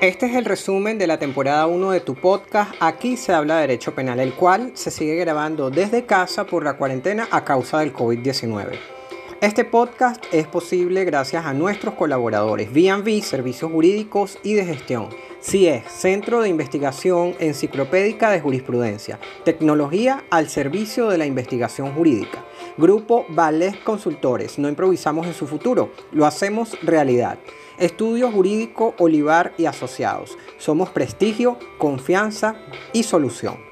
Este es el resumen de la temporada 1 de tu podcast. Aquí se habla de derecho penal, el cual se sigue grabando desde casa por la cuarentena a causa del COVID-19. Este podcast es posible gracias a nuestros colaboradores V&V, Servicios Jurídicos y de Gestión, CIE, Centro de Investigación Enciclopédica de Jurisprudencia, Tecnología al servicio de la investigación jurídica. Grupo Vales Consultores, no improvisamos en su futuro, lo hacemos realidad. Estudio Jurídico Olivar y Asociados. Somos prestigio, confianza y solución.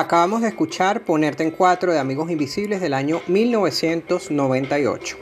Acabamos de escuchar Ponerte en Cuatro de Amigos Invisibles del año 1998.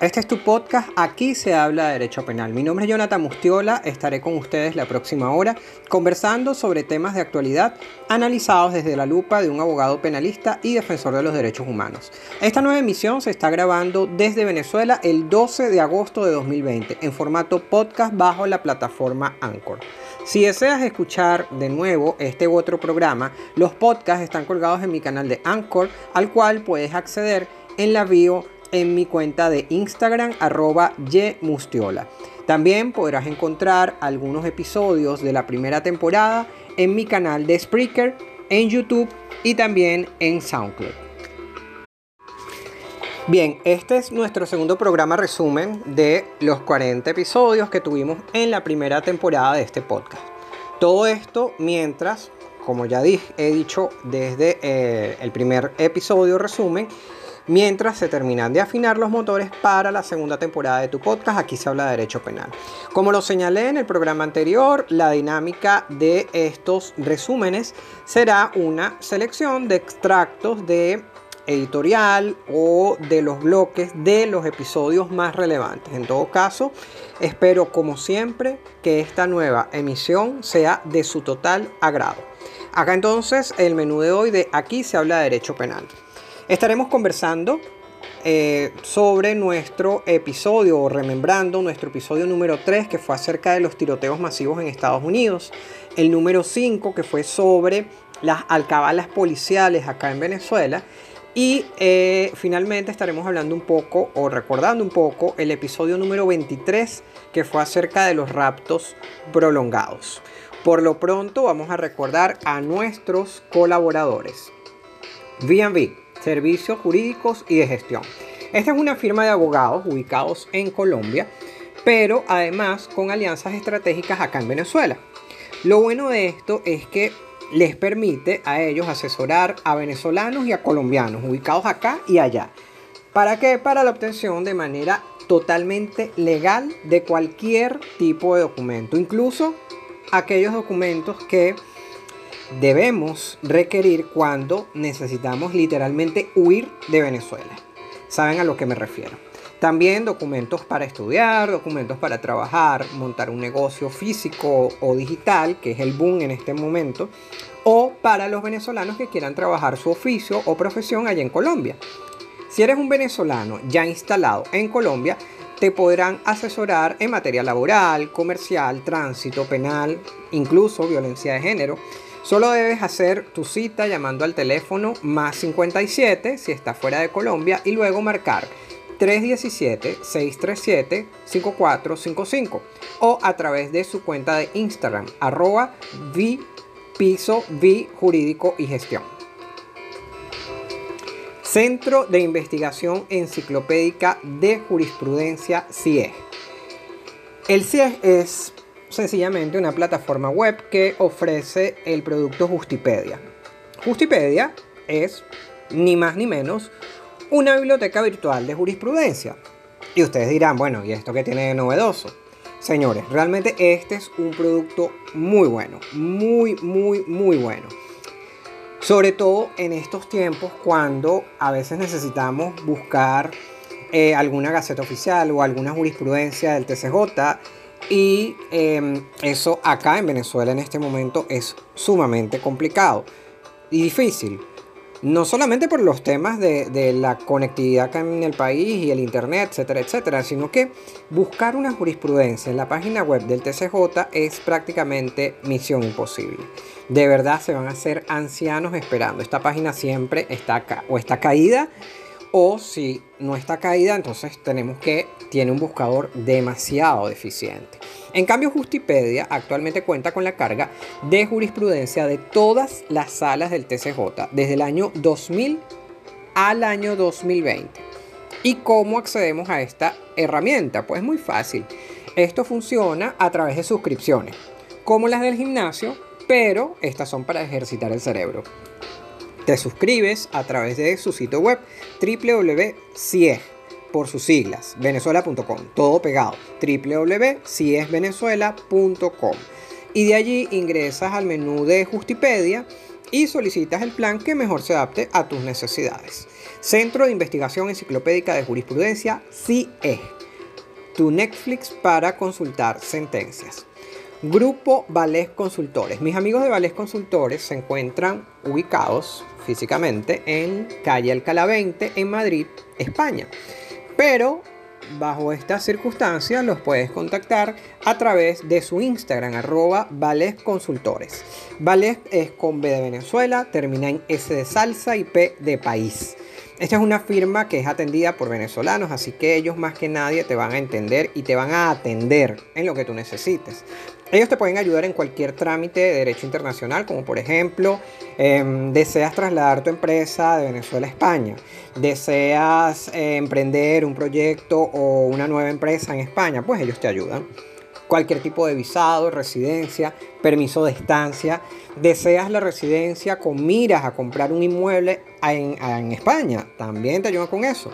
Este es tu podcast, aquí se habla de derecho penal. Mi nombre es Jonathan Mustiola, estaré con ustedes la próxima hora conversando sobre temas de actualidad analizados desde la lupa de un abogado penalista y defensor de los derechos humanos. Esta nueva emisión se está grabando desde Venezuela el 12 de agosto de 2020 en formato podcast bajo la plataforma Anchor. Si deseas escuchar de nuevo este u otro programa, los podcasts están colgados en mi canal de Anchor, al cual puedes acceder en la bio en mi cuenta de Instagram arroba ymustiola. También podrás encontrar algunos episodios de la primera temporada en mi canal de Spreaker, en YouTube y también en SoundCloud. Bien, este es nuestro segundo programa resumen de los 40 episodios que tuvimos en la primera temporada de este podcast. Todo esto mientras, como ya he dicho desde eh, el primer episodio resumen, mientras se terminan de afinar los motores para la segunda temporada de tu podcast. Aquí se habla de derecho penal. Como lo señalé en el programa anterior, la dinámica de estos resúmenes será una selección de extractos de editorial o de los bloques de los episodios más relevantes. En todo caso, espero como siempre que esta nueva emisión sea de su total agrado. Acá entonces el menú de hoy de Aquí se habla de derecho penal. Estaremos conversando eh, sobre nuestro episodio o remembrando nuestro episodio número 3 que fue acerca de los tiroteos masivos en Estados Unidos, el número 5 que fue sobre las alcabalas policiales acá en Venezuela y eh, finalmente estaremos hablando un poco o recordando un poco el episodio número 23 que fue acerca de los raptos prolongados. Por lo pronto vamos a recordar a nuestros colaboradores. B&B servicios jurídicos y de gestión. Esta es una firma de abogados ubicados en Colombia, pero además con alianzas estratégicas acá en Venezuela. Lo bueno de esto es que les permite a ellos asesorar a venezolanos y a colombianos ubicados acá y allá. ¿Para qué? Para la obtención de manera totalmente legal de cualquier tipo de documento, incluso aquellos documentos que debemos requerir cuando necesitamos literalmente huir de Venezuela. ¿Saben a lo que me refiero? También documentos para estudiar, documentos para trabajar, montar un negocio físico o digital, que es el boom en este momento, o para los venezolanos que quieran trabajar su oficio o profesión allá en Colombia. Si eres un venezolano ya instalado en Colombia, te podrán asesorar en materia laboral, comercial, tránsito, penal, incluso violencia de género Solo debes hacer tu cita llamando al teléfono más 57 si estás fuera de Colombia y luego marcar 317-637-5455 o a través de su cuenta de Instagram arroba v piso v jurídico y gestión. Centro de Investigación Enciclopédica de Jurisprudencia CIE. El CIE es sencillamente una plataforma web que ofrece el producto Justipedia. Justipedia es ni más ni menos una biblioteca virtual de jurisprudencia. Y ustedes dirán, bueno, ¿y esto qué tiene de novedoso? Señores, realmente este es un producto muy bueno, muy, muy, muy bueno. Sobre todo en estos tiempos cuando a veces necesitamos buscar eh, alguna gaceta oficial o alguna jurisprudencia del TCJ y em, eso acá en Venezuela en este momento es sumamente complicado y difícil. No solamente por los temas de, la conectividad en el país y el internet, etcétera, etcétera, sino que buscar una jurisprudencia en la página web del TCJ es prácticamente misión imposible. De verdad se van a hacer ancianos esperando. Esta página siempre está acá o está caída o si no está caída, entonces tenemos que tiene un buscador demasiado deficiente. En cambio, Justipedia actualmente cuenta con la carga de jurisprudencia de todas las salas del TCJ desde el año 2000 al año 2020. ¿Y cómo accedemos a esta herramienta? Pues muy fácil. Esto funciona a través de suscripciones, como las del gimnasio, pero estas son para ejercitar el cerebro. Te suscribes a través de su sitio web www.cieg por sus siglas, venezuela.com, todo pegado, www.ciesvenezuela.com. Y de allí ingresas al menú de Justipedia y solicitas el plan que mejor se adapte a tus necesidades. Centro de Investigación Enciclopédica de Jurisprudencia, CIE. Tu Netflix para consultar sentencias. Grupo Valés Consultores. Mis amigos de Valés Consultores se encuentran ubicados físicamente en calle Alcalá 20 en Madrid, España. Pero bajo estas circunstancias los puedes contactar a través de su Instagram, arroba Vales Consultores. Vales es con B de Venezuela, termina en S de salsa y P de país. Esta es una firma que es atendida por venezolanos, así que ellos más que nadie te van a entender y te van a atender en lo que tú necesites. Ellos te pueden ayudar en cualquier trámite de derecho internacional, como por ejemplo, em, deseas trasladar tu empresa de Venezuela a España, deseas eh, emprender un proyecto o una nueva empresa en España, pues ellos te ayudan cualquier tipo de visado, residencia, permiso de estancia. Deseas la residencia con miras a comprar un inmueble en, España, también te ayudan con eso.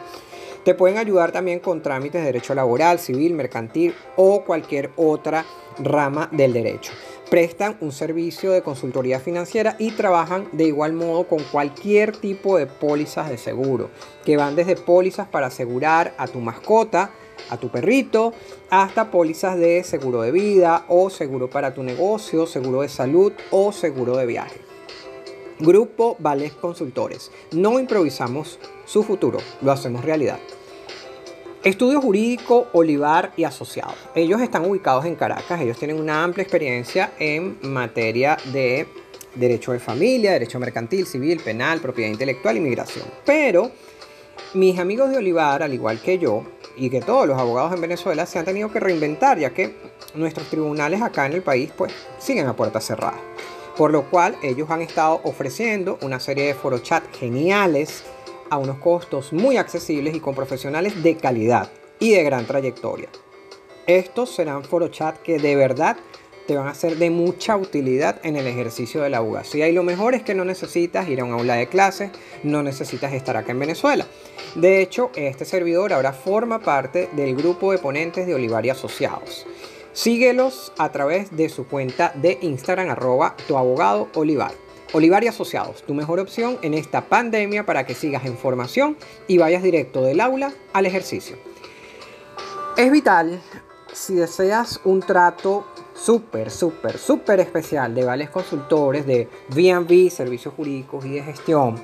Te pueden ayudar también con trámites de derecho laboral, civil, mercantil o cualquier otra rama del derecho. Prestan un servicio de consultoría financiera y trabajan de igual modo con cualquier tipo de pólizas de seguro, que van desde pólizas para asegurar a tu mascota, a tu perrito, hasta pólizas de seguro de vida o seguro para tu negocio, seguro de salud o seguro de viaje. Grupo Vales Consultores. No improvisamos su futuro, lo hacemos realidad. Estudio Jurídico Olivar y Asociados. Ellos están ubicados en Caracas, ellos tienen una amplia experiencia en materia de derecho de familia, derecho mercantil, civil, penal, propiedad intelectual y migración. Pero mis amigos de Olivar, al igual que yo, y que todos los abogados en Venezuela se han tenido que reinventar, ya que nuestros tribunales acá en el país pues siguen a puertas cerradas. Por lo cual ellos han estado ofreciendo una serie de foro chat geniales a unos costos muy accesibles y con profesionales de calidad y de gran trayectoria. Estos serán foro chat que de verdad te van a ser de mucha utilidad en el ejercicio de la abogacía. Y lo mejor es que no necesitas ir a un aula de clases, no necesitas estar acá en Venezuela. De hecho, este servidor ahora forma parte del grupo de ponentes de Olivar y Asociados. Síguelos a través de su cuenta de Instagram arroba tu abogado Olivar. Olivar y Asociados, tu mejor opción en esta pandemia para que sigas en formación y vayas directo del aula al ejercicio. Es vital si deseas un trato súper, súper, súper especial de Vales Consultores, de V&V, Servicios Jurídicos y de Gestión,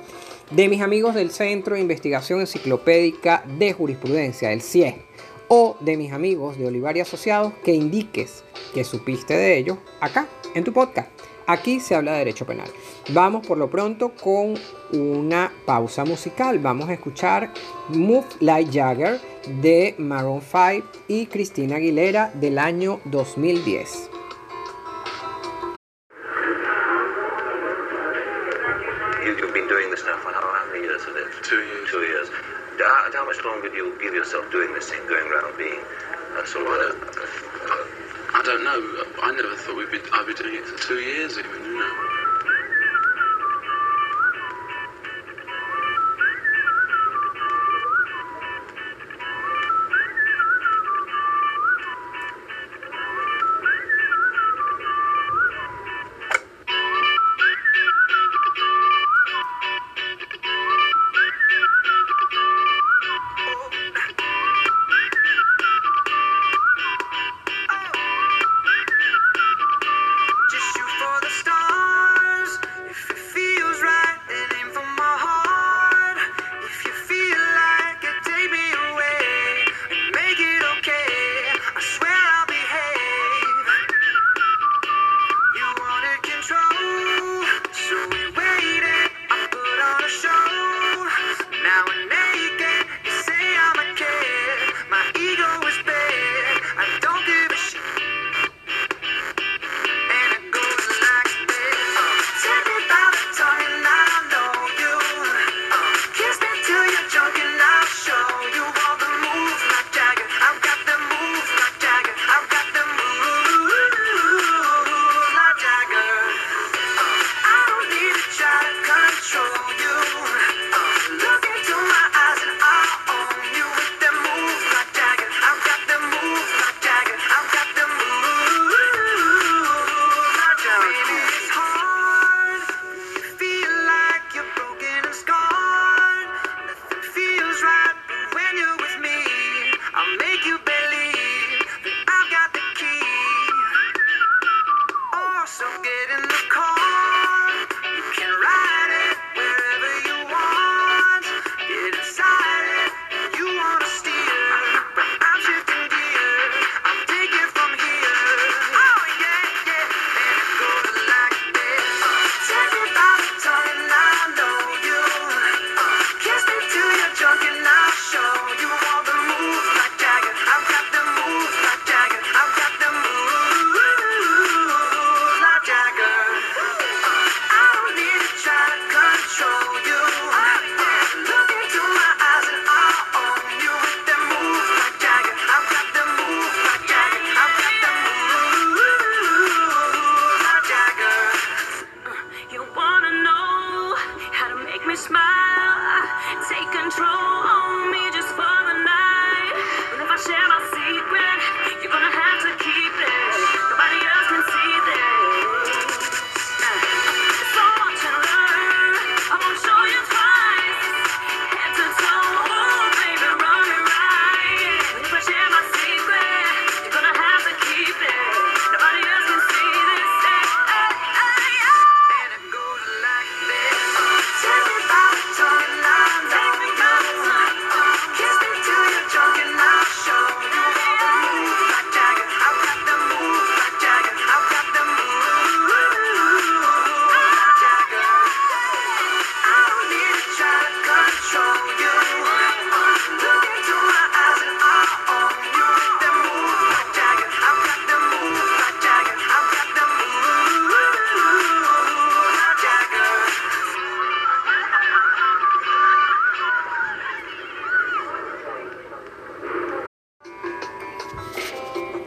de mis amigos del Centro de Investigación Enciclopédica de Jurisprudencia, el CIE, o de mis amigos de Olivar y Asociados, que indiques que supiste de ellos acá, en tu podcast. Aquí se habla de derecho penal. Vamos por lo pronto con una pausa musical. Vamos a escuchar Move Like Jagger de Maroon 5 y Cristina Aguilera del año 2010. Longer do you give yourself doing this thing, going around being a sort of... I don't know. I never thought we'd be, I'd be doing it for two years even, you know.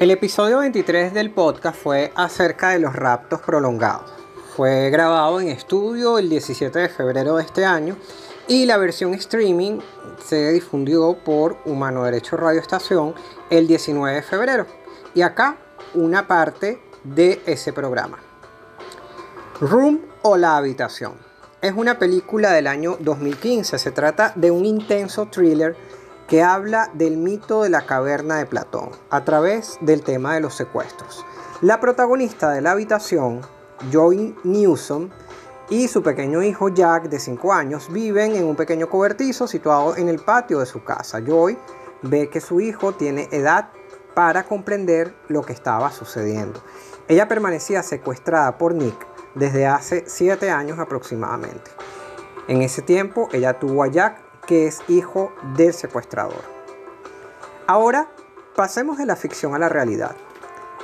El episodio 23 del podcast fue acerca de los raptos prolongados. Fue grabado en estudio el 17 de febrero de este año y la versión streaming se difundió por Humano Derecho Radio Estación el 19 de febrero. Y acá una parte de ese programa. Room o la habitación. Es una película del año 2015. Se trata de un intenso thriller que habla del mito de la caverna de Platón a través del tema de los secuestros. La protagonista de la habitación, Joy Newsom, y su pequeño hijo Jack, de 5 años, viven en un pequeño cobertizo situado en el patio de su casa. Joy ve que su hijo tiene edad para comprender lo que estaba sucediendo. Ella permanecía secuestrada por Nick desde hace 7 años aproximadamente. En ese tiempo ella tuvo a Jack, que es hijo del secuestrador. Ahora pasemos de la ficción a la realidad.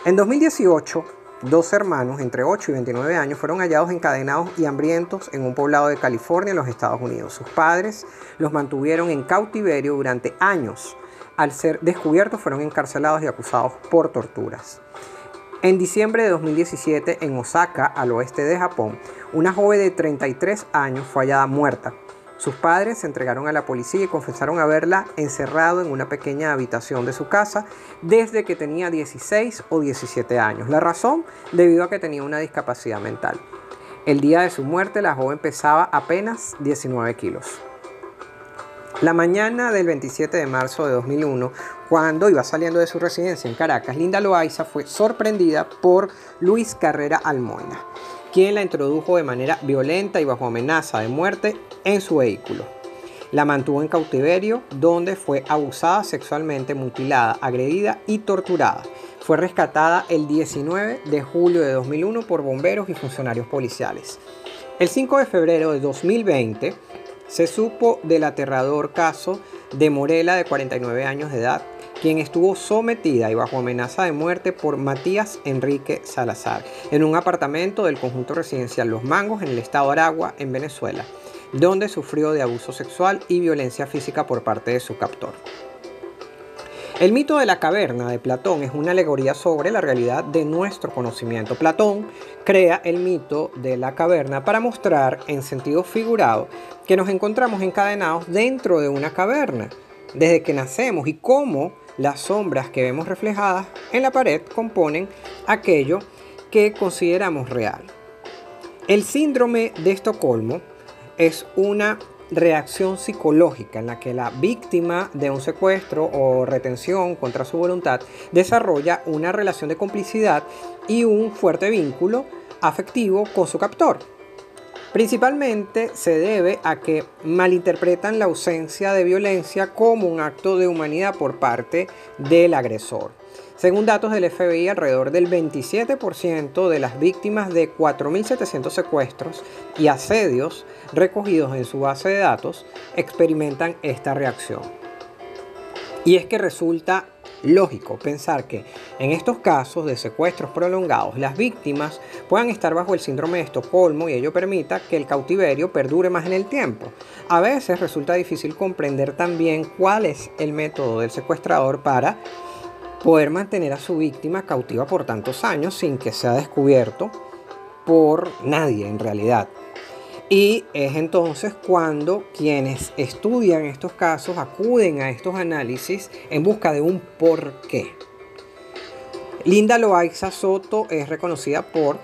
En 2018, Dos hermanos entre 8 y 29 años fueron hallados encadenados y hambrientos en un poblado de California, en los Estados Unidos. Sus padres los mantuvieron en cautiverio durante años. Al ser descubiertos fueron encarcelados y acusados por torturas. En diciembre de 2017, en Osaka, al oeste de Japón, una joven de 33 años fue hallada muerta sus padres se entregaron a la policía y confesaron haberla encerrado en una pequeña habitación de su casa desde que tenía 16 o 17 años. La razón, debido a que tenía una discapacidad mental. El día de su muerte, la joven pesaba apenas 19 kilos. La mañana del 27 de marzo de 2001, cuando iba saliendo de su residencia en Caracas, Linda Loaiza fue sorprendida por Luis Carrera Almoina, quien la introdujo de manera violenta y bajo amenaza de muerte en su vehículo. La mantuvo en cautiverio donde fue abusada sexualmente, mutilada, agredida y torturada. Fue rescatada el 19 de julio de 2001 por bomberos y funcionarios policiales. El 5 de febrero de 2020 se supo del aterrador caso de Morela de 49 años de edad, quien estuvo sometida y bajo amenaza de muerte por Matías Enrique Salazar en un apartamento del conjunto residencial Los Mangos en el estado de Aragua, en Venezuela, donde sufrió de abuso sexual y violencia física por parte de su captor. El mito de la caverna de Platón es una alegoría sobre la realidad de nuestro conocimiento. Platón crea el mito de la caverna para mostrar en sentido figurado que nos encontramos encadenados dentro de una caverna desde que nacemos y cómo las sombras que vemos reflejadas en la pared componen aquello que consideramos real. El síndrome de Estocolmo es una reacción psicológica en la que la víctima de un secuestro o retención contra su voluntad desarrolla una relación de complicidad y un fuerte vínculo afectivo con su captor. Principalmente se debe a que malinterpretan la ausencia de violencia como un acto de humanidad por parte del agresor. Según datos del FBI, alrededor del 27% de las víctimas de 4.700 secuestros y asedios recogidos en su base de datos experimentan esta reacción. Y es que resulta lógico pensar que en estos casos de secuestros prolongados las víctimas puedan estar bajo el síndrome de Estocolmo y ello permita que el cautiverio perdure más en el tiempo. A veces resulta difícil comprender también cuál es el método del secuestrador para poder mantener a su víctima cautiva por tantos años sin que sea descubierto por nadie en realidad. Y es entonces cuando quienes estudian estos casos acuden a estos análisis en busca de un porqué. Linda Loaiza Soto es reconocida por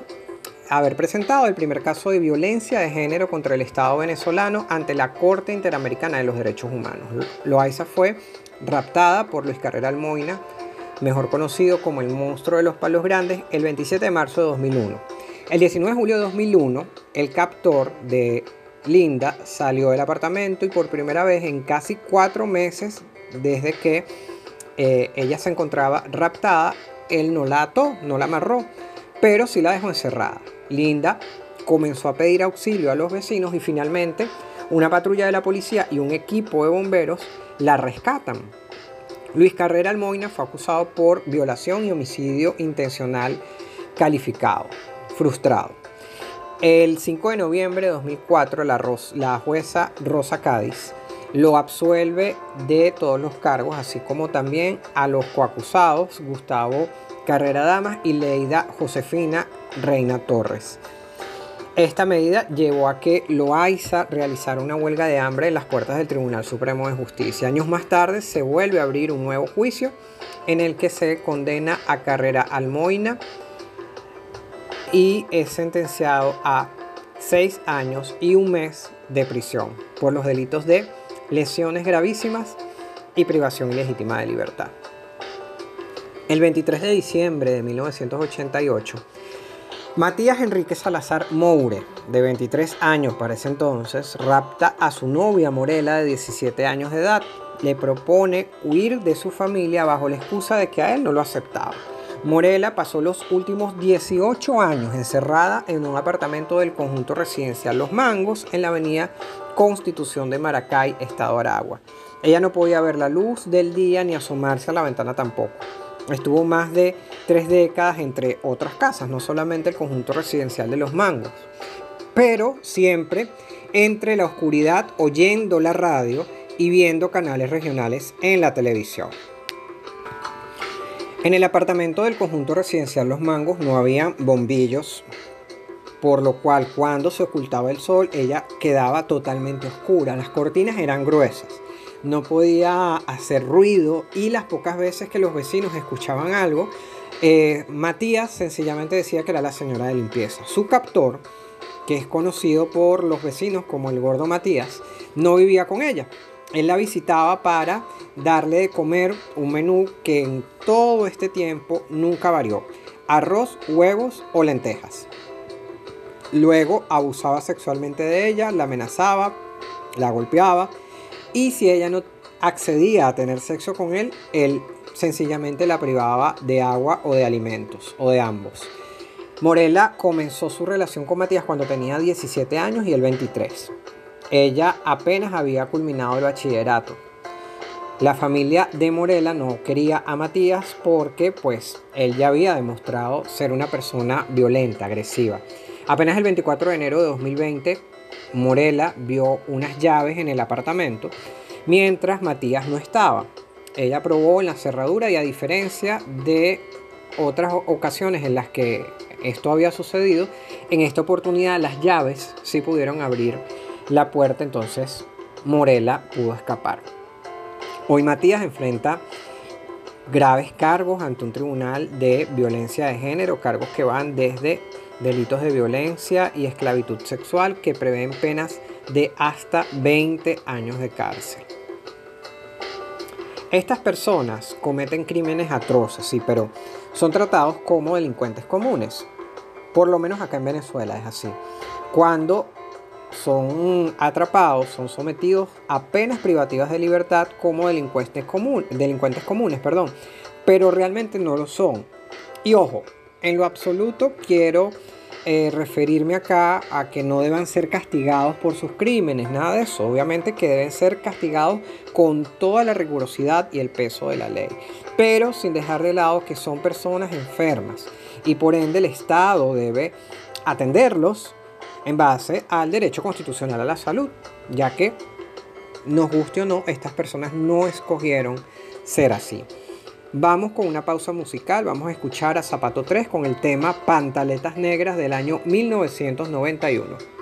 haber presentado el primer caso de violencia de género contra el Estado venezolano ante la Corte Interamericana de los Derechos Humanos. Loaiza fue raptada por Luis Carrera Almoina mejor conocido como el monstruo de los palos grandes, el 27 de marzo de 2001. El 19 de julio de 2001, el captor de Linda salió del apartamento y por primera vez en casi cuatro meses desde que eh, ella se encontraba raptada, él no la ató, no la amarró, pero sí la dejó encerrada. Linda comenzó a pedir auxilio a los vecinos y finalmente una patrulla de la policía y un equipo de bomberos la rescatan. Luis Carrera Almoina fue acusado por violación y homicidio intencional calificado, frustrado. El 5 de noviembre de 2004, la, jueza Rosa Cádiz lo absuelve de todos los cargos, así como también a los coacusados Gustavo Carrera Damas y Leida Josefina Reina Torres. Esta medida llevó a que Loaiza realizara una huelga de hambre en las puertas del Tribunal Supremo de Justicia. Años más tarde se vuelve a abrir un nuevo juicio en el que se condena a Carrera Almoina y es sentenciado a seis años y un mes de prisión por los delitos de lesiones gravísimas y privación ilegítima de libertad. El 23 de diciembre de 1988, Matías Enrique Salazar Moure, de 23 años para ese entonces, rapta a su novia Morela de 17 años de edad. Le propone huir de su familia bajo la excusa de que a él no lo aceptaba. Morela pasó los últimos 18 años encerrada en un apartamento del conjunto residencial Los Mangos en la avenida Constitución de Maracay, Estado Aragua. Ella no podía ver la luz del día ni asomarse a la ventana tampoco. Estuvo más de tres décadas entre otras casas, no solamente el conjunto residencial de Los Mangos, pero siempre entre la oscuridad oyendo la radio y viendo canales regionales en la televisión. En el apartamento del conjunto residencial Los Mangos no había bombillos, por lo cual cuando se ocultaba el sol ella quedaba totalmente oscura. Las cortinas eran gruesas no podía hacer ruido y las pocas veces que los vecinos escuchaban algo, eh, Matías sencillamente decía que era la señora de limpieza. Su captor, que es conocido por los vecinos como el gordo Matías, no vivía con ella. Él la visitaba para darle de comer un menú que en todo este tiempo nunca varió. Arroz, huevos o lentejas. Luego abusaba sexualmente de ella, la amenazaba, la golpeaba y si ella no accedía a tener sexo con él, él sencillamente la privaba de agua o de alimentos, o de ambos. Morela comenzó su relación con Matías cuando tenía 17 años y él 23. Ella apenas había culminado el bachillerato. La familia de Morela no quería a Matías porque pues él ya había demostrado ser una persona violenta, agresiva. Apenas el 24 de enero de 2020 Morela vio unas llaves en el apartamento mientras Matías no estaba. Ella probó en la cerradura y a diferencia de otras ocasiones en las que esto había sucedido, en esta oportunidad las llaves sí pudieron abrir la puerta, entonces Morela pudo escapar. Hoy Matías enfrenta graves cargos ante un tribunal de violencia de género, cargos que van desde delitos de violencia y esclavitud sexual que prevén penas de hasta 20 años de cárcel. Estas personas cometen crímenes atroces, sí, pero son tratados como delincuentes comunes. Por lo menos acá en Venezuela es así. Cuando son atrapados, son sometidos a penas privativas de libertad como delincuentes, delincuentes comunes, perdón, pero realmente no lo son. Y ojo, en lo absoluto quiero eh, referirme acá a que no deban ser castigados por sus crímenes, nada de eso. Obviamente que deben ser castigados con toda la rigurosidad y el peso de la ley, pero sin dejar de lado que son personas enfermas y por ende el Estado debe atenderlos en base al derecho constitucional a la salud, ya que nos guste o no, estas personas no escogieron ser así. Vamos con una pausa musical, vamos a escuchar a Zapato 3 con el tema Pantaletas Negras del año 1991.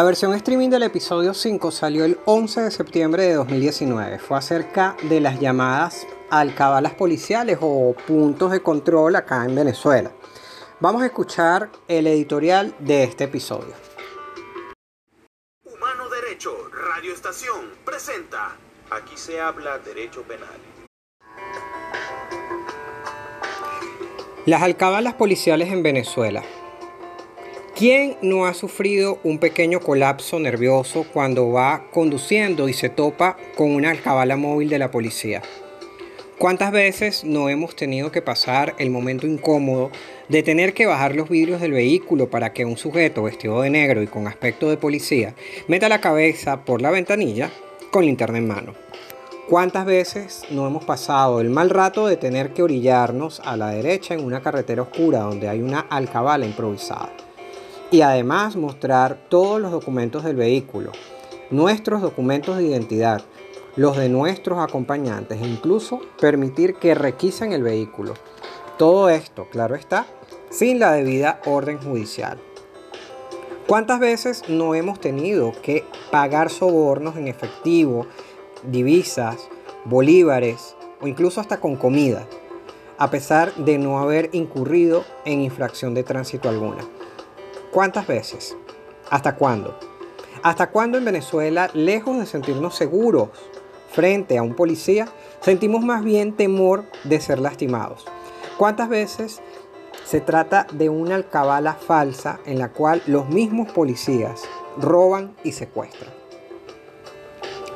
La versión streaming del episodio 5 salió el 11 de septiembre de 2019. Fue acerca de las llamadas alcabalas policiales o puntos de control acá en Venezuela. Vamos a escuchar el editorial de este episodio. Humano Derecho, Radio Estación, presenta. Aquí se habla derecho penal. Las alcabalas policiales en Venezuela. ¿Quién no ha sufrido un pequeño colapso nervioso cuando va conduciendo y se topa con una alcabala móvil de la policía? ¿Cuántas veces no hemos tenido que pasar el momento incómodo de tener que bajar los vidrios del vehículo para que un sujeto vestido de negro y con aspecto de policía meta la cabeza por la ventanilla con linterna en mano? ¿Cuántas veces no hemos pasado el mal rato de tener que orillarnos a la derecha en una carretera oscura donde hay una alcabala improvisada? Y además mostrar todos los documentos del vehículo, nuestros documentos de identidad, los de nuestros acompañantes e incluso permitir que requisen el vehículo. Todo esto, claro está, sin la debida orden judicial. ¿Cuántas veces no hemos tenido que pagar sobornos en efectivo, divisas, bolívares o incluso hasta con comida, a pesar de no haber incurrido en infracción de tránsito alguna? ¿Cuántas veces? ¿Hasta cuándo? ¿Hasta cuándo en Venezuela, lejos de sentirnos seguros frente a un policía, sentimos más bien temor de ser lastimados? ¿Cuántas veces se trata de una alcabala falsa en la cual los mismos policías roban y secuestran?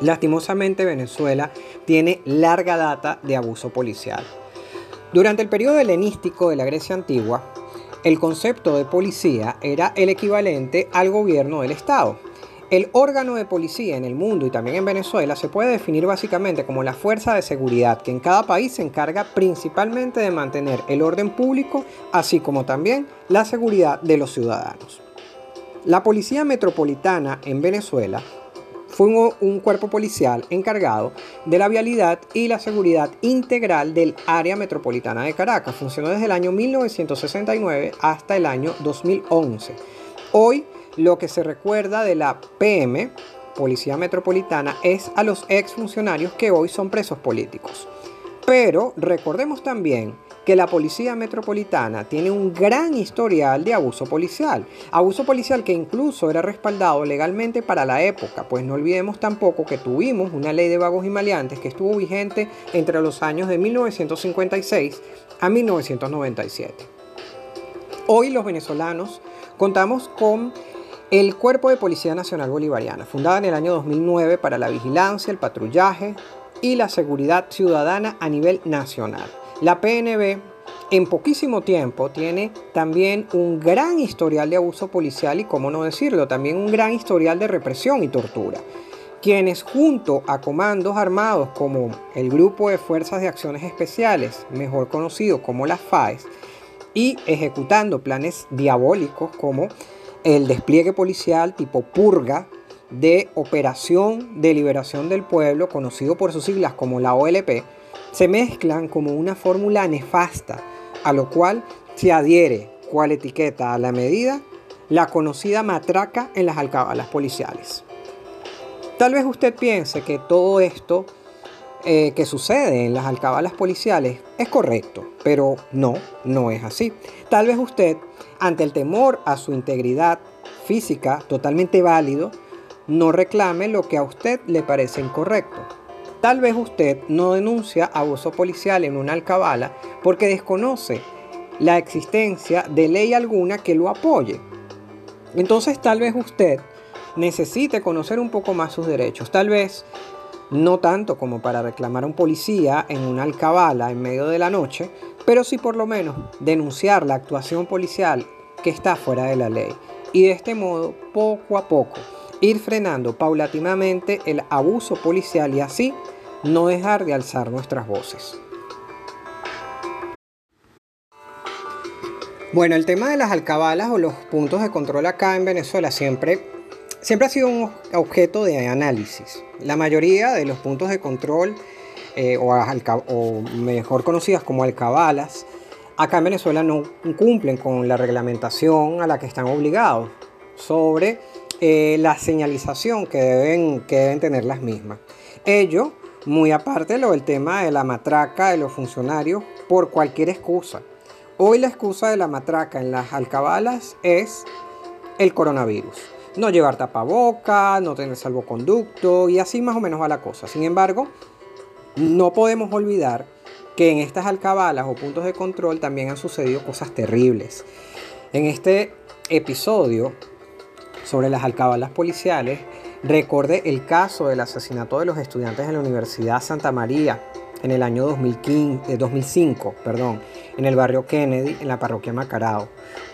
Lastimosamente Venezuela tiene larga data de abuso policial. Durante el periodo helenístico de la Grecia antigua, el concepto de policía era el equivalente al gobierno del Estado. El órgano de policía en el mundo y también en Venezuela se puede definir básicamente como la fuerza de seguridad que en cada país se encarga principalmente de mantener el orden público, así como también la seguridad de los ciudadanos. La Policía Metropolitana en Venezuela fue un, cuerpo policial encargado de la vialidad y la seguridad integral del área metropolitana de Caracas. Funcionó desde el año 1969 hasta el año 2011. Hoy lo que se recuerda de la PM, Policía Metropolitana, es a los exfuncionarios que hoy son presos políticos. Pero recordemos también que la Policía Metropolitana tiene un gran historial de abuso policial. Abuso policial que incluso era respaldado legalmente para la época, pues no olvidemos tampoco que tuvimos una ley de vagos y maleantes que estuvo vigente entre los años de 1956 a 1997. Hoy los venezolanos contamos con el Cuerpo de Policía Nacional Bolivariana, fundada en el año 2009 para la vigilancia, el patrullaje y la seguridad ciudadana a nivel nacional. La PNB en poquísimo tiempo tiene también un gran historial de abuso policial y, cómo no decirlo, también un gran historial de represión y tortura, quienes junto a comandos armados como el Grupo de Fuerzas de Acciones Especiales, mejor conocido como las FAES, y ejecutando planes diabólicos como el despliegue policial tipo purga de Operación de Liberación del Pueblo, conocido por sus siglas como la OLP, se mezclan como una fórmula nefasta, a lo cual se adhiere cual etiqueta a la medida la conocida matraca en las alcabalas policiales. Tal vez usted piense que todo esto eh, que sucede en las alcabalas policiales es correcto, pero no, no es así. Tal vez usted, ante el temor a su integridad física totalmente válido, no reclame lo que a usted le parece incorrecto. Tal vez usted no denuncia abuso policial en una alcabala porque desconoce la existencia de ley alguna que lo apoye. Entonces tal vez usted necesite conocer un poco más sus derechos. Tal vez no tanto como para reclamar a un policía en una alcabala en medio de la noche, pero sí por lo menos denunciar la actuación policial que está fuera de la ley. Y de este modo, poco a poco, ir frenando paulatinamente el abuso policial y así no dejar de alzar nuestras voces. Bueno, el tema de las alcabalas o los puntos de control acá en Venezuela siempre, siempre ha sido un objeto de análisis. La mayoría de los puntos de control, eh, o, mejor conocidas como alcabalas, acá en Venezuela no cumplen con la reglamentación a la que están obligados sobre eh, la señalización que deben, que deben tener las mismas. Ello, muy aparte lo del tema de la matraca de los funcionarios por cualquier excusa. Hoy la excusa de la matraca en las alcabalas es el coronavirus. No llevar tapaboca, no tener salvoconducto y así más o menos va la cosa. Sin embargo, no podemos olvidar que en estas alcabalas o puntos de control también han sucedido cosas terribles. En este episodio sobre las alcabalas policiales, recordé el caso del asesinato de los estudiantes en la Universidad Santa María en el año 2015, 2005, eh, perdón, en el barrio Kennedy, en la parroquia Macarao,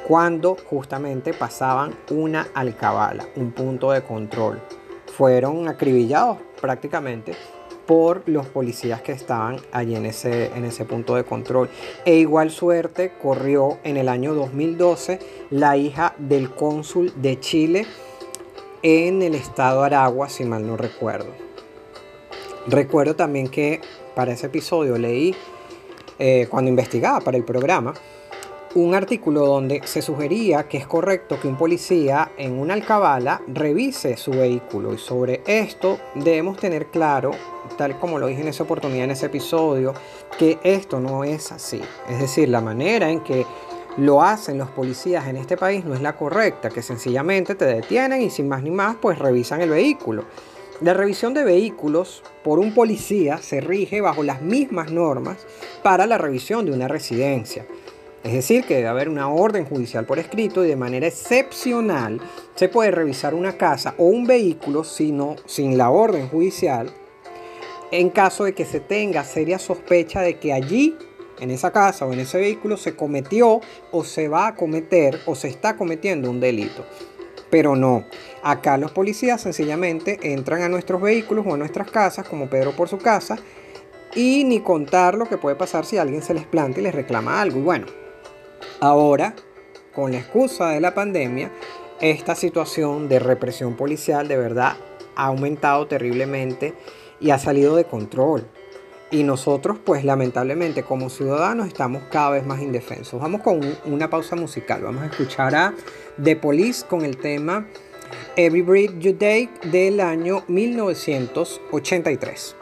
cuando justamente pasaban una alcabala, un punto de control. Fueron acribillados prácticamente por los policías que estaban allí en ese, en ese punto de control. E igual suerte corrió en el año 2012 la hija del cónsul de Chile en el estado Aragua, si mal no recuerdo. Recuerdo también que para ese episodio leí, eh, cuando investigaba para el programa, un artículo donde se sugería que es correcto que un policía en una alcabala revise su vehículo y sobre esto debemos tener claro, tal como lo dije en esa oportunidad en ese episodio, que esto no es así. Es decir, la manera en que lo hacen los policías en este país no es la correcta, que sencillamente te detienen y sin más ni más pues revisan el vehículo. La revisión de vehículos por un policía se rige bajo las mismas normas para la revisión de una residencia. Es decir, que debe haber una orden judicial por escrito y de manera excepcional se puede revisar una casa o un vehículo sino, sin la orden judicial en caso de que se tenga seria sospecha de que allí, en esa casa o en ese vehículo, se cometió o se va a cometer o se está cometiendo un delito. Pero no, acá los policías sencillamente entran a nuestros vehículos o a nuestras casas, como Pedro por su casa, y ni contar lo que puede pasar si alguien se les planta y les reclama algo. Y bueno, Ahora, con la excusa de la pandemia, esta situación de represión policial de verdad ha aumentado terriblemente y ha salido de control. Y nosotros, pues lamentablemente como ciudadanos, estamos cada vez más indefensos. Vamos con una pausa musical. Vamos a escuchar a The Police con el tema Every Breath You Take del año 1983.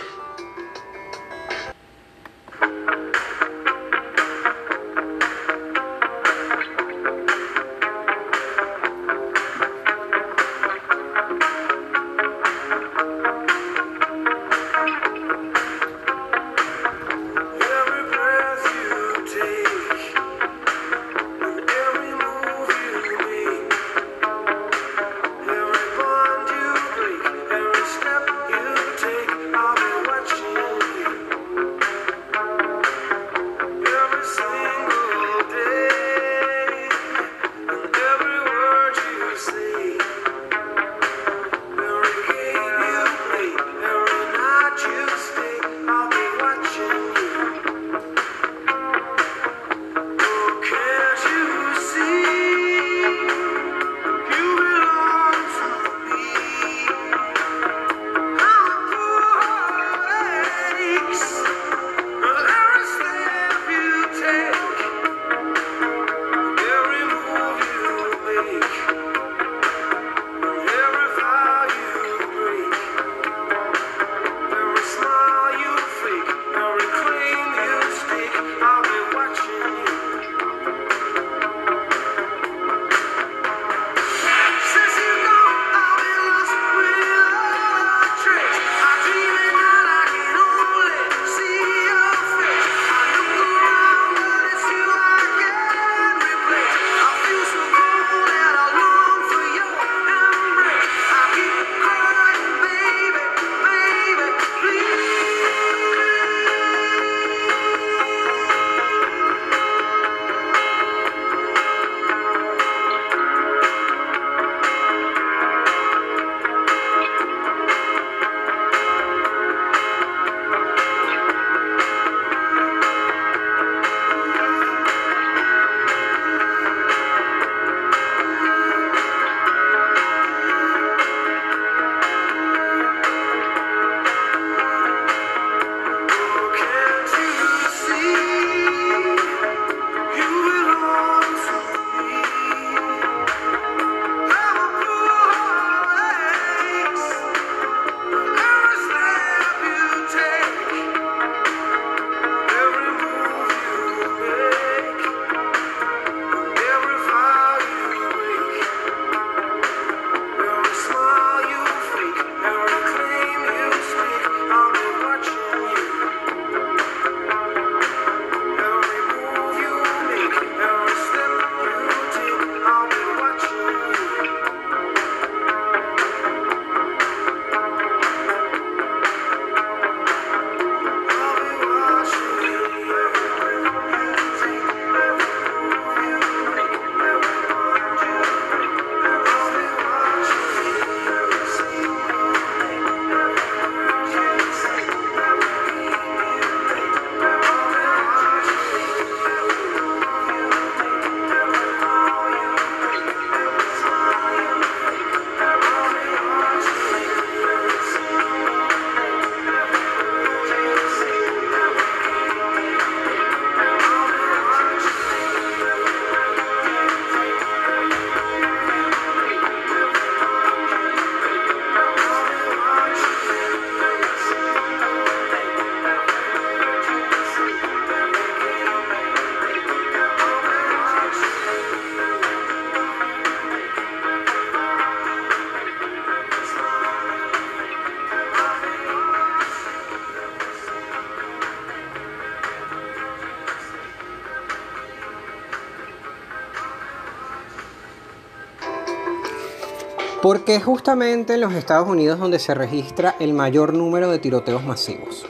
Porque es justamente en los Estados Unidos donde se registra el mayor número de tiroteos masivos.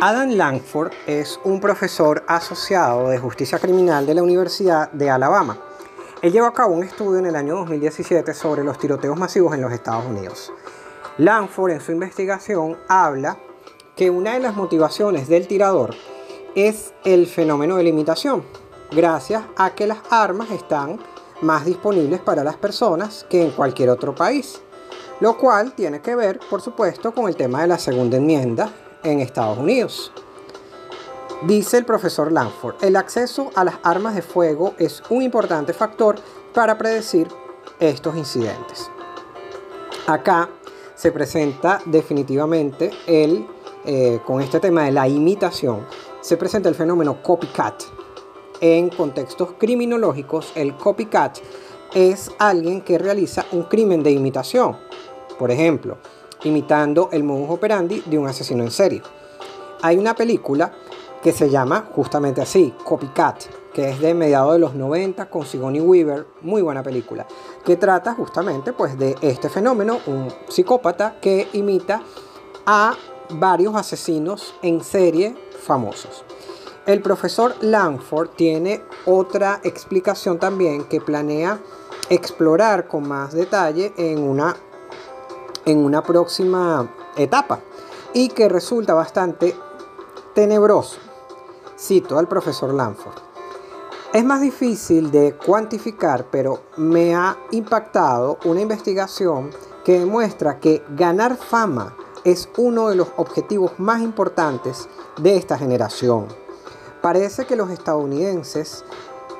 Adam Langford es un profesor asociado de justicia criminal de la Universidad de Alabama. Él llevó a cabo un estudio en el año 2017 sobre los tiroteos masivos en los Estados Unidos. Langford en su investigación habla que una de las motivaciones del tirador es el fenómeno de limitación, gracias a que las armas están más disponibles para las personas que en cualquier otro país, lo cual tiene que ver, por supuesto, con el tema de la segunda enmienda en Estados Unidos. Dice el profesor Lanford, el acceso a las armas de fuego es un importante factor para predecir estos incidentes. Acá se presenta definitivamente el, eh, con este tema de la imitación, se presenta el fenómeno copycat. En contextos criminológicos, el copycat es alguien que realiza un crimen de imitación. Por ejemplo, imitando el modus operandi de un asesino en serie. Hay una película que se llama justamente así, Copycat, que es de mediados de los 90 con Sigourney Weaver, muy buena película, que trata justamente pues de este fenómeno, un psicópata que imita a varios asesinos en serie famosos. El profesor Langford tiene otra explicación también que planea explorar con más detalle en una en una próxima etapa y que resulta bastante tenebroso. Cito al profesor Lanford. Es más difícil de cuantificar, pero me ha impactado una investigación que demuestra que ganar fama es uno de los objetivos más importantes de esta generación. Parece que los estadounidenses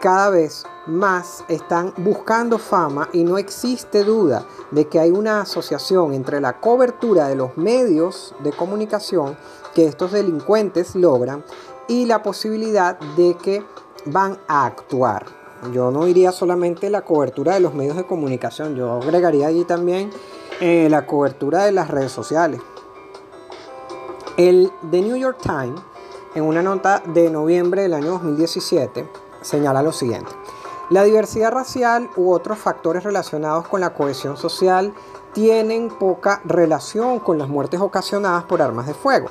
cada vez más están buscando fama y no existe duda de que hay una asociación entre la cobertura de los medios de comunicación que estos delincuentes logran y la posibilidad de que van a actuar. Yo no iría solamente la cobertura de los medios de comunicación, yo agregaría allí también eh, la cobertura de las redes sociales. El The New York Times, en una nota de noviembre del año 2017, señala lo siguiente. La diversidad racial u otros factores relacionados con la cohesión social tienen poca relación con las muertes ocasionadas por armas de fuego.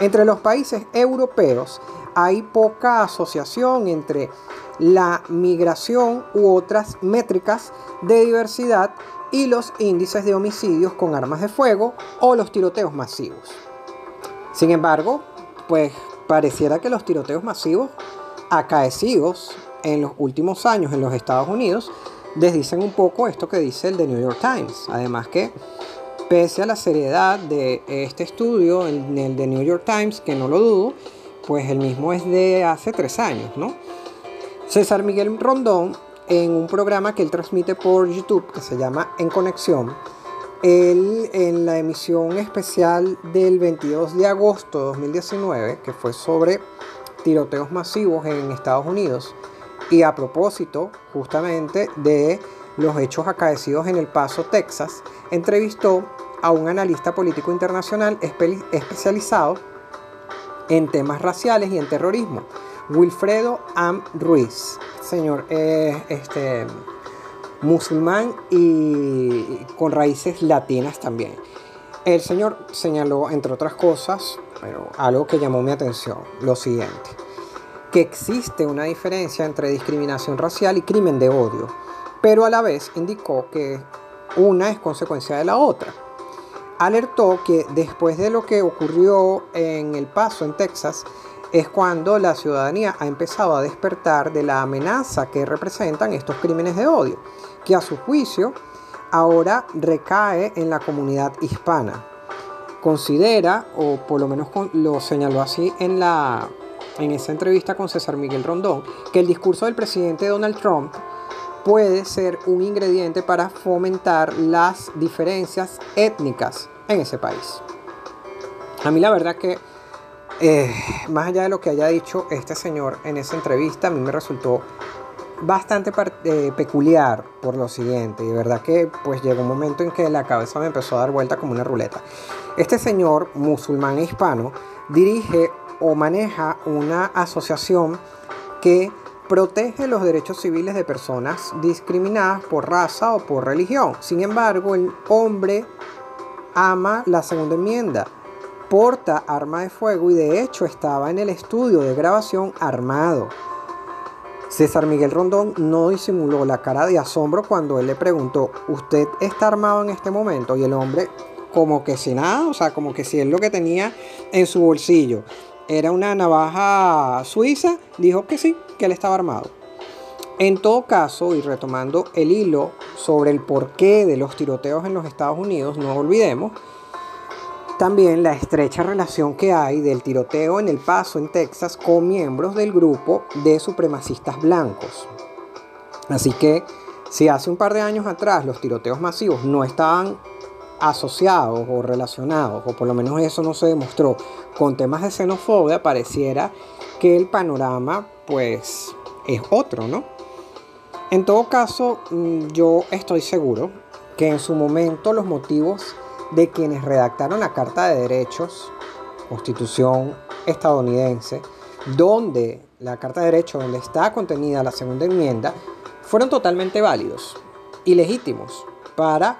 Entre los países europeos hay poca asociación entre la migración u otras métricas de diversidad y los índices de homicidios con armas de fuego o los tiroteos masivos. Sin embargo, pues pareciera que los tiroteos masivos acaecidos en los últimos años en los Estados Unidos desdicen un poco esto que dice el The New York Times. Además que, pese a la seriedad de este estudio, en el The New York Times, que no lo dudo, pues el mismo es de hace tres años, ¿no? César Miguel Rondón, en un programa que él transmite por YouTube, que se llama En Conexión, él en la emisión especial del 22 de agosto de 2019, que fue sobre tiroteos masivos en Estados Unidos y a propósito justamente de los hechos acaecidos en El Paso, Texas, entrevistó a un analista político internacional especializado en temas raciales y en terrorismo, Wilfredo Am Ruiz, señor este, musulmán y con raíces latinas también. El señor señaló, entre otras cosas, pero algo que llamó mi atención, lo siguiente, que existe una diferencia entre discriminación racial y crimen de odio, pero a la vez indicó que una es consecuencia de la otra. Alertó que después de lo que ocurrió en El Paso, en Texas, es cuando la ciudadanía ha empezado a despertar de la amenaza que representan estos crímenes de odio, que a su juicio ahora recae en la comunidad hispana considera, o por lo menos lo señaló así en, la, en esa entrevista con César Miguel Rondón, que el discurso del presidente Donald Trump puede ser un ingrediente para fomentar las diferencias étnicas en ese país. A mí la verdad que, eh, más allá de lo que haya dicho este señor en esa entrevista, a mí me resultó bastante eh, peculiar por lo siguiente. Y de verdad que pues llegó un momento en que la cabeza me empezó a dar vuelta como una ruleta. Este señor musulmán e hispano dirige o maneja una asociación que protege los derechos civiles de personas discriminadas por raza o por religión. Sin embargo, el hombre ama la segunda enmienda, porta arma de fuego y de hecho estaba en el estudio de grabación armado. César Miguel Rondón no disimuló la cara de asombro cuando él le preguntó, ¿usted está armado en este momento? Y el hombre, como que si nada, o sea, como que si él lo que tenía en su bolsillo era una navaja suiza, dijo que sí, que él estaba armado. En todo caso, y retomando el hilo sobre el porqué de los tiroteos en los Estados Unidos, no olvidemos también la estrecha relación que hay del tiroteo en El Paso, en Texas, con miembros del grupo de supremacistas blancos. Así que si hace un par de años atrás los tiroteos masivos no estaban asociados o relacionados, o por lo menos eso no se demostró, con temas de xenofobia, pareciera que el panorama pues es otro, ¿no? En todo caso, mm, yo estoy seguro que en su momento los motivos de quienes redactaron la Carta de Derechos, Constitución estadounidense, donde la Carta de Derechos, donde está contenida la segunda enmienda, fueron totalmente válidos y legítimos para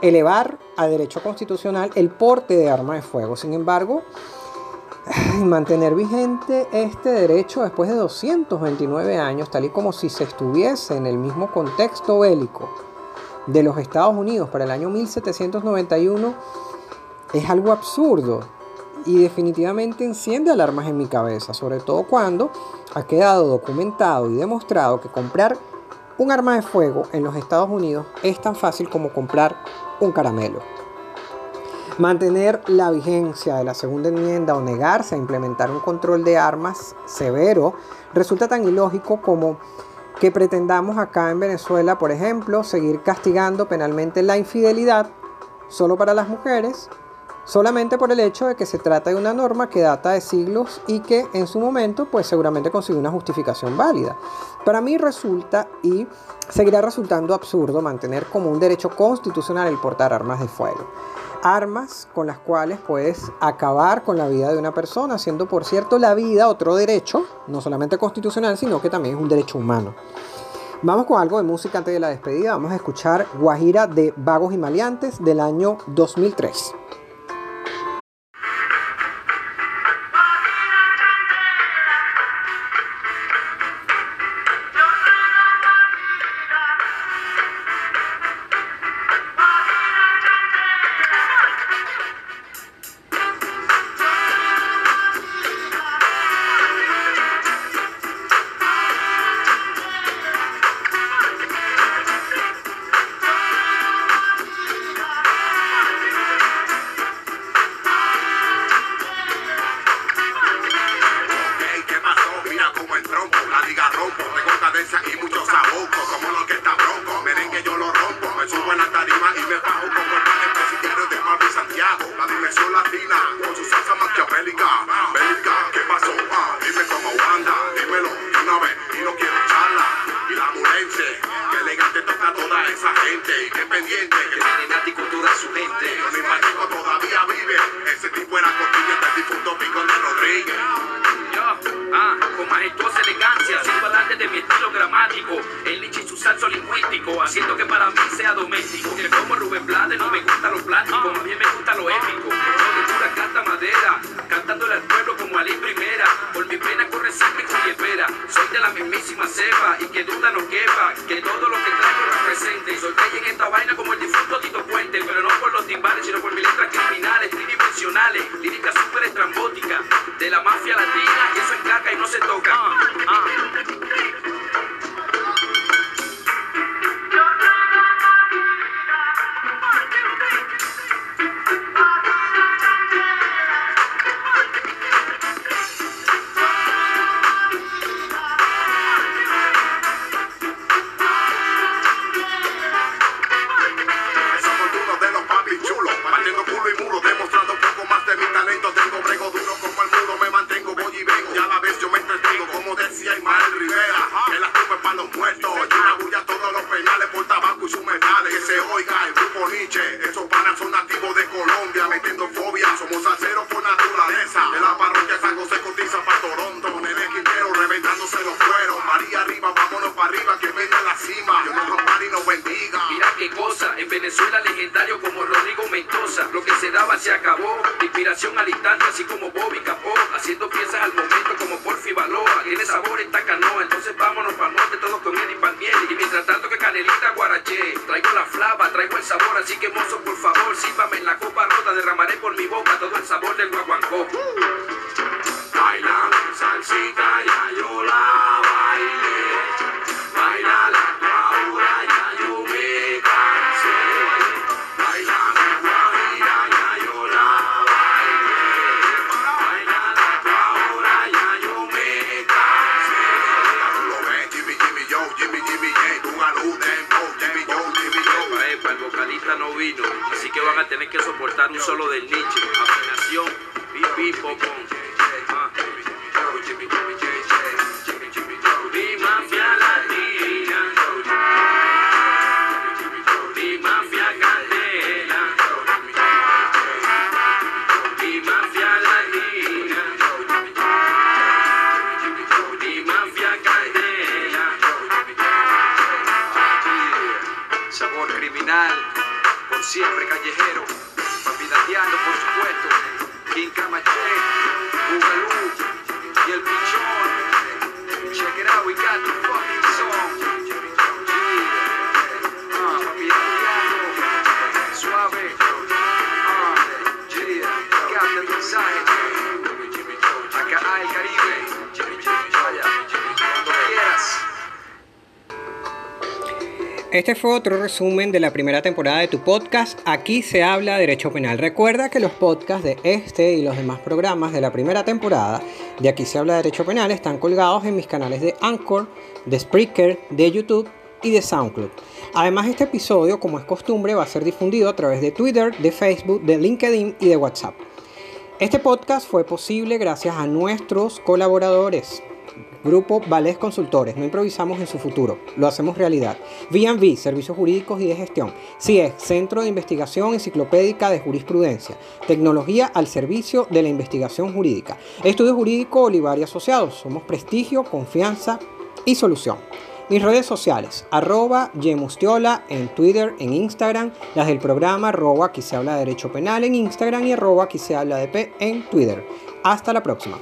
elevar a derecho constitucional el porte de arma de fuego. Sin embargo, mantener vigente este derecho después de 229 años, tal y como si se estuviese en el mismo contexto bélico de los Estados Unidos para el año 1791 es algo absurdo y definitivamente enciende alarmas en mi cabeza, sobre todo cuando ha quedado documentado y demostrado que comprar un arma de fuego en los Estados Unidos es tan fácil como comprar un caramelo. Mantener la vigencia de la segunda enmienda o negarse a implementar un control de armas severo resulta tan ilógico como que pretendamos acá en Venezuela, por ejemplo, seguir castigando penalmente la infidelidad solo para las mujeres, solamente por el hecho de que se trata de una norma que data de siglos y que en su momento pues seguramente consiguió una justificación válida. Para mí resulta y seguirá resultando absurdo mantener como un derecho constitucional el portar armas de fuego armas con las cuales puedes acabar con la vida de una persona, siendo por cierto la vida otro derecho, no solamente constitucional, sino que también es un derecho humano. Vamos con algo de música antes de la despedida, vamos a escuchar Guajira de Vagos y Maleantes del año 2003. Este fue otro resumen de la primera temporada de tu podcast. Aquí se habla Derecho Penal. Recuerda que los podcasts de este y los demás programas de la primera temporada de Aquí se habla Derecho Penal están colgados en mis canales de Anchor, de Spreaker, de YouTube y de SoundCloud. Además, este episodio, como es costumbre, va a ser difundido a través de Twitter, de Facebook, de LinkedIn y de WhatsApp. Este podcast fue posible gracias a nuestros colaboradores. Grupo Vales Consultores, no improvisamos en su futuro, lo hacemos realidad. V&V, Servicios Jurídicos y de Gestión. CIES, Centro de Investigación Enciclopédica de Jurisprudencia. Tecnología al servicio de la investigación jurídica. Estudio Jurídico Olivar y Asociados. Somos prestigio, confianza y solución. Mis redes sociales, arroba Yemustiola en Twitter, en Instagram, las del programa, arroba aquí se habla de Derecho Penal en Instagram y arroba aquí se habla de P en Twitter. Hasta la próxima.